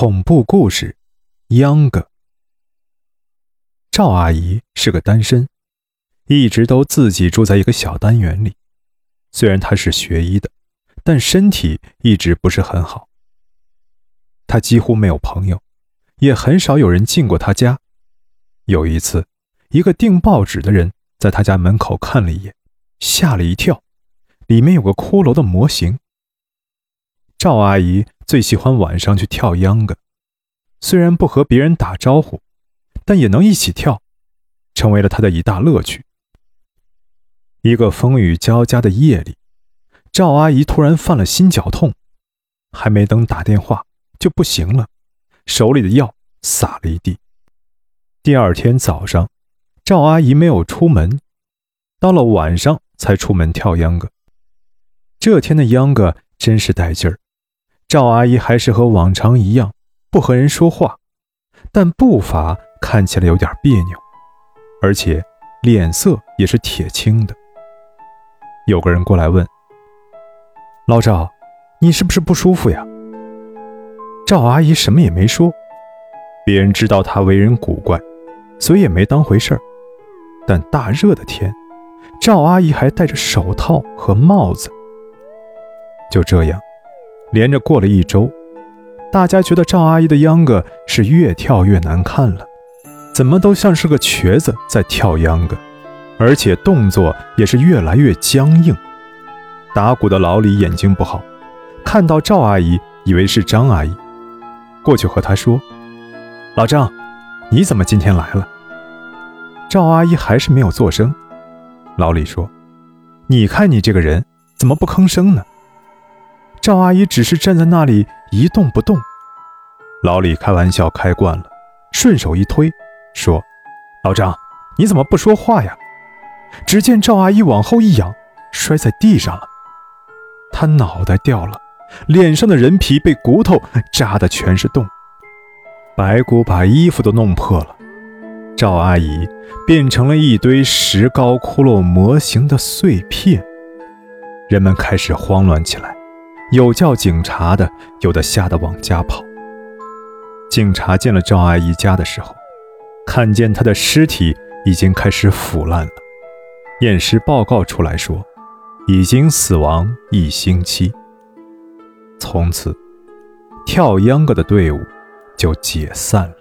恐怖故事，秧歌。赵阿姨是个单身，一直都自己住在一个小单元里。虽然她是学医的，但身体一直不是很好。她几乎没有朋友，也很少有人进过她家。有一次，一个订报纸的人在她家门口看了一眼，吓了一跳，里面有个骷髅的模型。赵阿姨最喜欢晚上去跳秧歌，虽然不和别人打招呼，但也能一起跳，成为了他的一大乐趣。一个风雨交加的夜里，赵阿姨突然犯了心绞痛，还没等打电话就不行了，手里的药洒了一地。第二天早上，赵阿姨没有出门，到了晚上才出门跳秧歌。这天的秧歌真是带劲儿。赵阿姨还是和往常一样不和人说话，但步伐看起来有点别扭，而且脸色也是铁青的。有个人过来问：“老赵，你是不是不舒服呀？”赵阿姨什么也没说，别人知道她为人古怪，所以也没当回事儿。但大热的天，赵阿姨还戴着手套和帽子。就这样。连着过了一周，大家觉得赵阿姨的秧歌是越跳越难看了，怎么都像是个瘸子在跳秧歌，而且动作也是越来越僵硬。打鼓的老李眼睛不好，看到赵阿姨，以为是张阿姨，过去和她说：“老张，你怎么今天来了？”赵阿姨还是没有作声。老李说：“你看你这个人，怎么不吭声呢？”赵阿姨只是站在那里一动不动。老李开玩笑开惯了，顺手一推，说：“老张，你怎么不说话呀？”只见赵阿姨往后一仰，摔在地上了。她脑袋掉了，脸上的人皮被骨头扎的全是洞，白骨把衣服都弄破了。赵阿姨变成了一堆石膏骷髅模型的碎片。人们开始慌乱起来。有叫警察的，有的吓得往家跑。警察见了赵阿姨家的时候，看见她的尸体已经开始腐烂了，验尸报告出来说，已经死亡一星期。从此，跳秧歌的队伍就解散了。